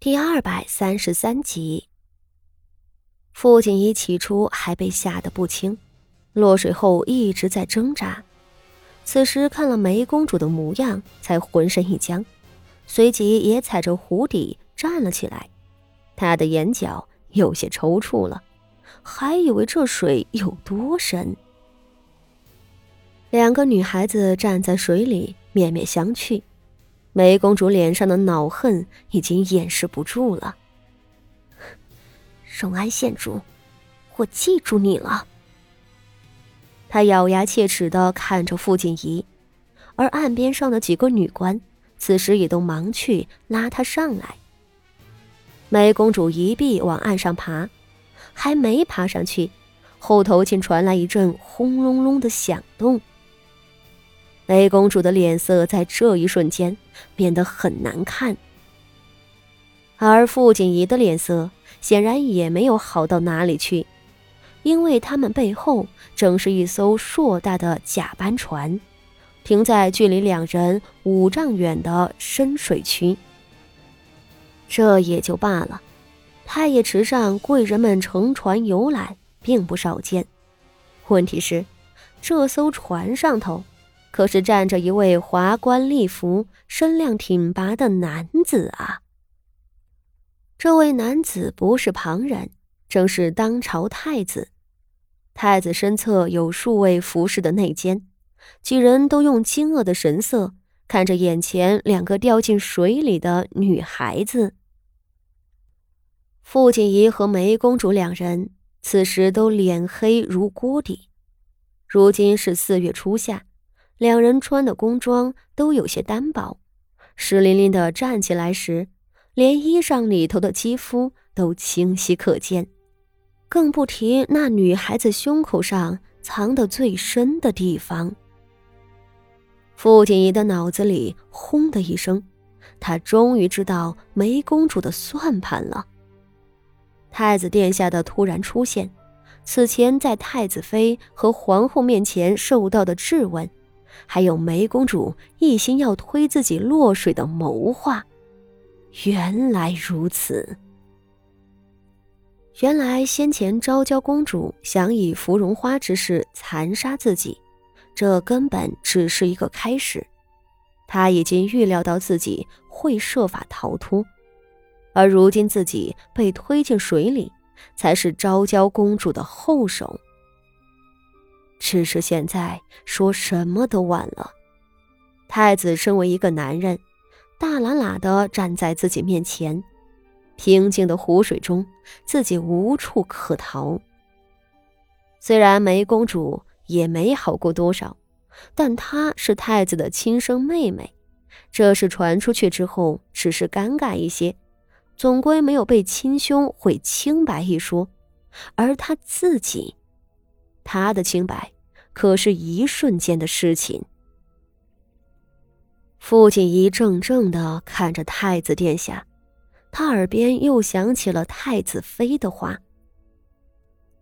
第二百三十三集，傅锦仪起初还被吓得不轻，落水后一直在挣扎。此时看了梅公主的模样，才浑身一僵，随即也踩着湖底站了起来。她的眼角有些抽搐了，还以为这水有多深。两个女孩子站在水里，面面相觑。梅公主脸上的恼恨已经掩饰不住了。荣安县主，我记住你了。她咬牙切齿的看着傅锦仪，而岸边上的几个女官此时也都忙去拉她上来。梅公主一臂往岸上爬，还没爬上去，后头竟传来一阵轰隆隆的响动。梅公主的脸色在这一瞬间变得很难看，而傅锦仪的脸色显然也没有好到哪里去，因为他们背后正是一艘硕大的甲班船，停在距离两人五丈远的深水区。这也就罢了，太液池上贵人们乘船游览并不少见，问题是这艘船上头。可是站着一位华冠丽服、身量挺拔的男子啊！这位男子不是旁人，正是当朝太子。太子身侧有数位服侍的内监，几人都用惊愕的神色看着眼前两个掉进水里的女孩子。傅锦仪和梅公主两人此时都脸黑如锅底。如今是四月初夏。两人穿的宫装都有些单薄，湿淋淋的站起来时，连衣裳里头的肌肤都清晰可见，更不提那女孩子胸口上藏的最深的地方。傅锦仪的脑子里轰的一声，她终于知道梅公主的算盘了。太子殿下的突然出现，此前在太子妃和皇后面前受到的质问。还有梅公主一心要推自己落水的谋划，原来如此。原来先前昭娇公主想以芙蓉花之事残杀自己，这根本只是一个开始。她已经预料到自己会设法逃脱，而如今自己被推进水里，才是昭娇公主的后手。只是现在说什么都晚了。太子身为一个男人，大喇喇的站在自己面前，平静的湖水中，自己无处可逃。虽然梅公主也没好过多少，但她是太子的亲生妹妹，这事传出去之后，只是尴尬一些，总归没有被亲兄毁清白一说。而她自己。他的清白，可是一瞬间的事情。父亲一怔怔的看着太子殿下，他耳边又响起了太子妃的话。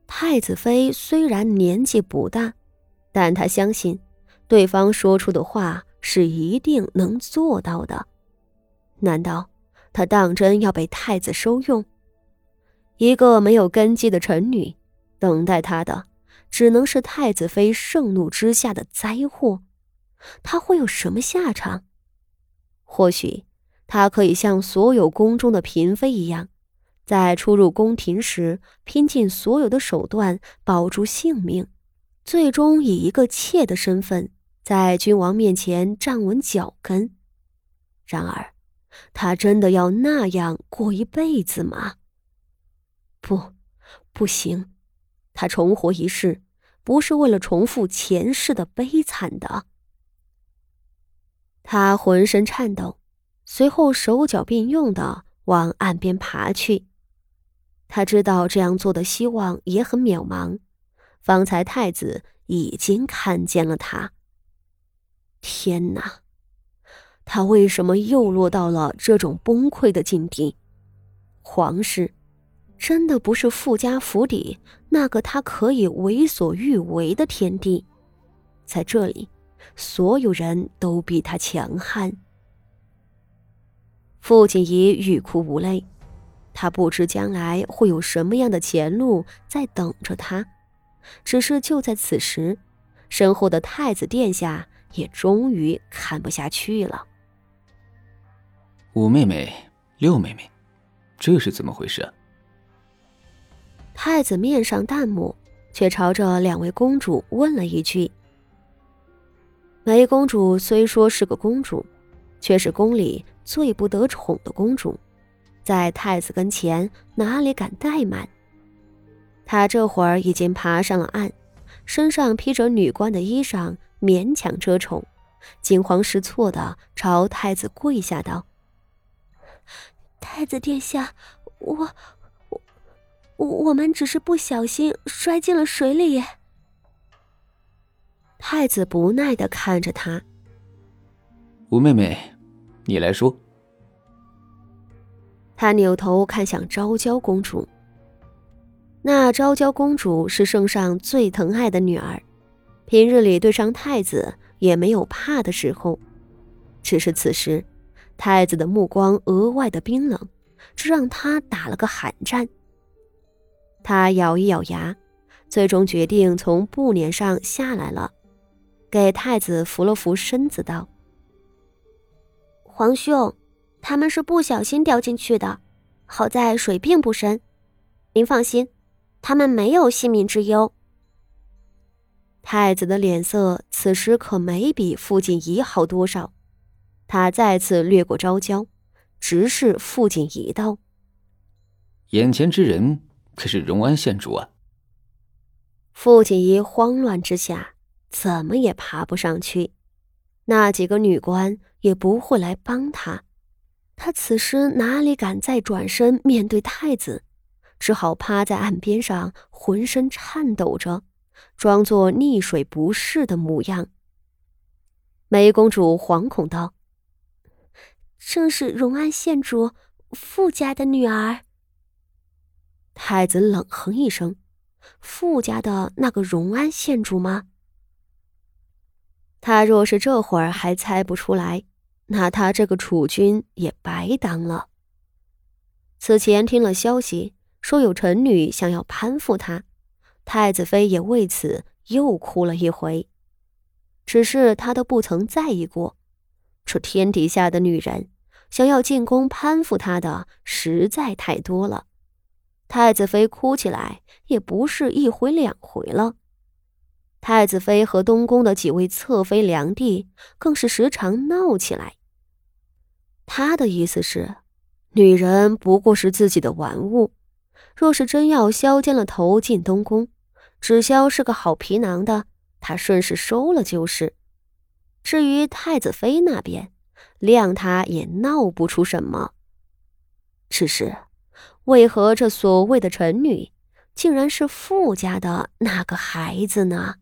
太子妃虽然年纪不大，但他相信，对方说出的话是一定能做到的。难道他当真要被太子收用？一个没有根基的臣女，等待他的。只能是太子妃盛怒之下的灾祸，他会有什么下场？或许他可以像所有宫中的嫔妃一样，在出入宫廷时拼尽所有的手段保住性命，最终以一个妾的身份在君王面前站稳脚跟。然而，他真的要那样过一辈子吗？不，不行。他重活一世，不是为了重复前世的悲惨的。他浑身颤抖，随后手脚并用的往岸边爬去。他知道这样做的希望也很渺茫。方才太子已经看见了他。天哪，他为什么又落到了这种崩溃的境地？皇室。真的不是富家府邸那个他可以为所欲为的天地，在这里，所有人都比他强悍。傅锦仪欲哭无泪，他不知将来会有什么样的前路在等着他。只是就在此时，身后的太子殿下也终于看不下去了。五妹妹，六妹妹，这是怎么回事？太子面上淡漠，却朝着两位公主问了一句。梅公主虽说是个公主，却是宫里最不得宠的公主，在太子跟前哪里敢怠慢？她这会儿已经爬上了岸，身上披着女官的衣裳，勉强遮宠，惊慌失措的朝太子跪下道：“太子殿下，我我我们只是不小心摔进了水里。”太子不耐的看着他，吴妹妹，你来说。他扭头看向昭娇公主。那昭娇公主是圣上最疼爱的女儿，平日里对上太子也没有怕的时候，只是此时，太子的目光额外的冰冷，这让他打了个寒战。他咬一咬牙，最终决定从布帘上下来了。给太子扶了扶身子，道：“皇兄，他们是不小心掉进去的，好在水并不深，您放心，他们没有性命之忧。”太子的脸色此时可没比傅锦仪好多少，他再次掠过昭娇，直视傅锦仪道：“眼前之人可是荣安县主啊！”傅锦仪慌乱之下。怎么也爬不上去，那几个女官也不会来帮他。他此时哪里敢再转身面对太子，只好趴在岸边上，浑身颤抖着，装作溺水不适的模样。梅公主惶恐道：“正是荣安县主傅家的女儿。”太子冷哼一声：“傅家的那个荣安县主吗？”他若是这会儿还猜不出来，那他这个储君也白当了。此前听了消息，说有臣女想要攀附他，太子妃也为此又哭了一回。只是他都不曾在意过，这天底下的女人想要进宫攀附他的实在太多了，太子妃哭起来也不是一回两回了。太子妃和东宫的几位侧妃、良娣更是时常闹起来。他的意思是，女人不过是自己的玩物，若是真要削尖了头进东宫，只削是个好皮囊的，他顺势收了就是。至于太子妃那边，谅他也闹不出什么。只是，为何这所谓的臣女，竟然是富家的那个孩子呢？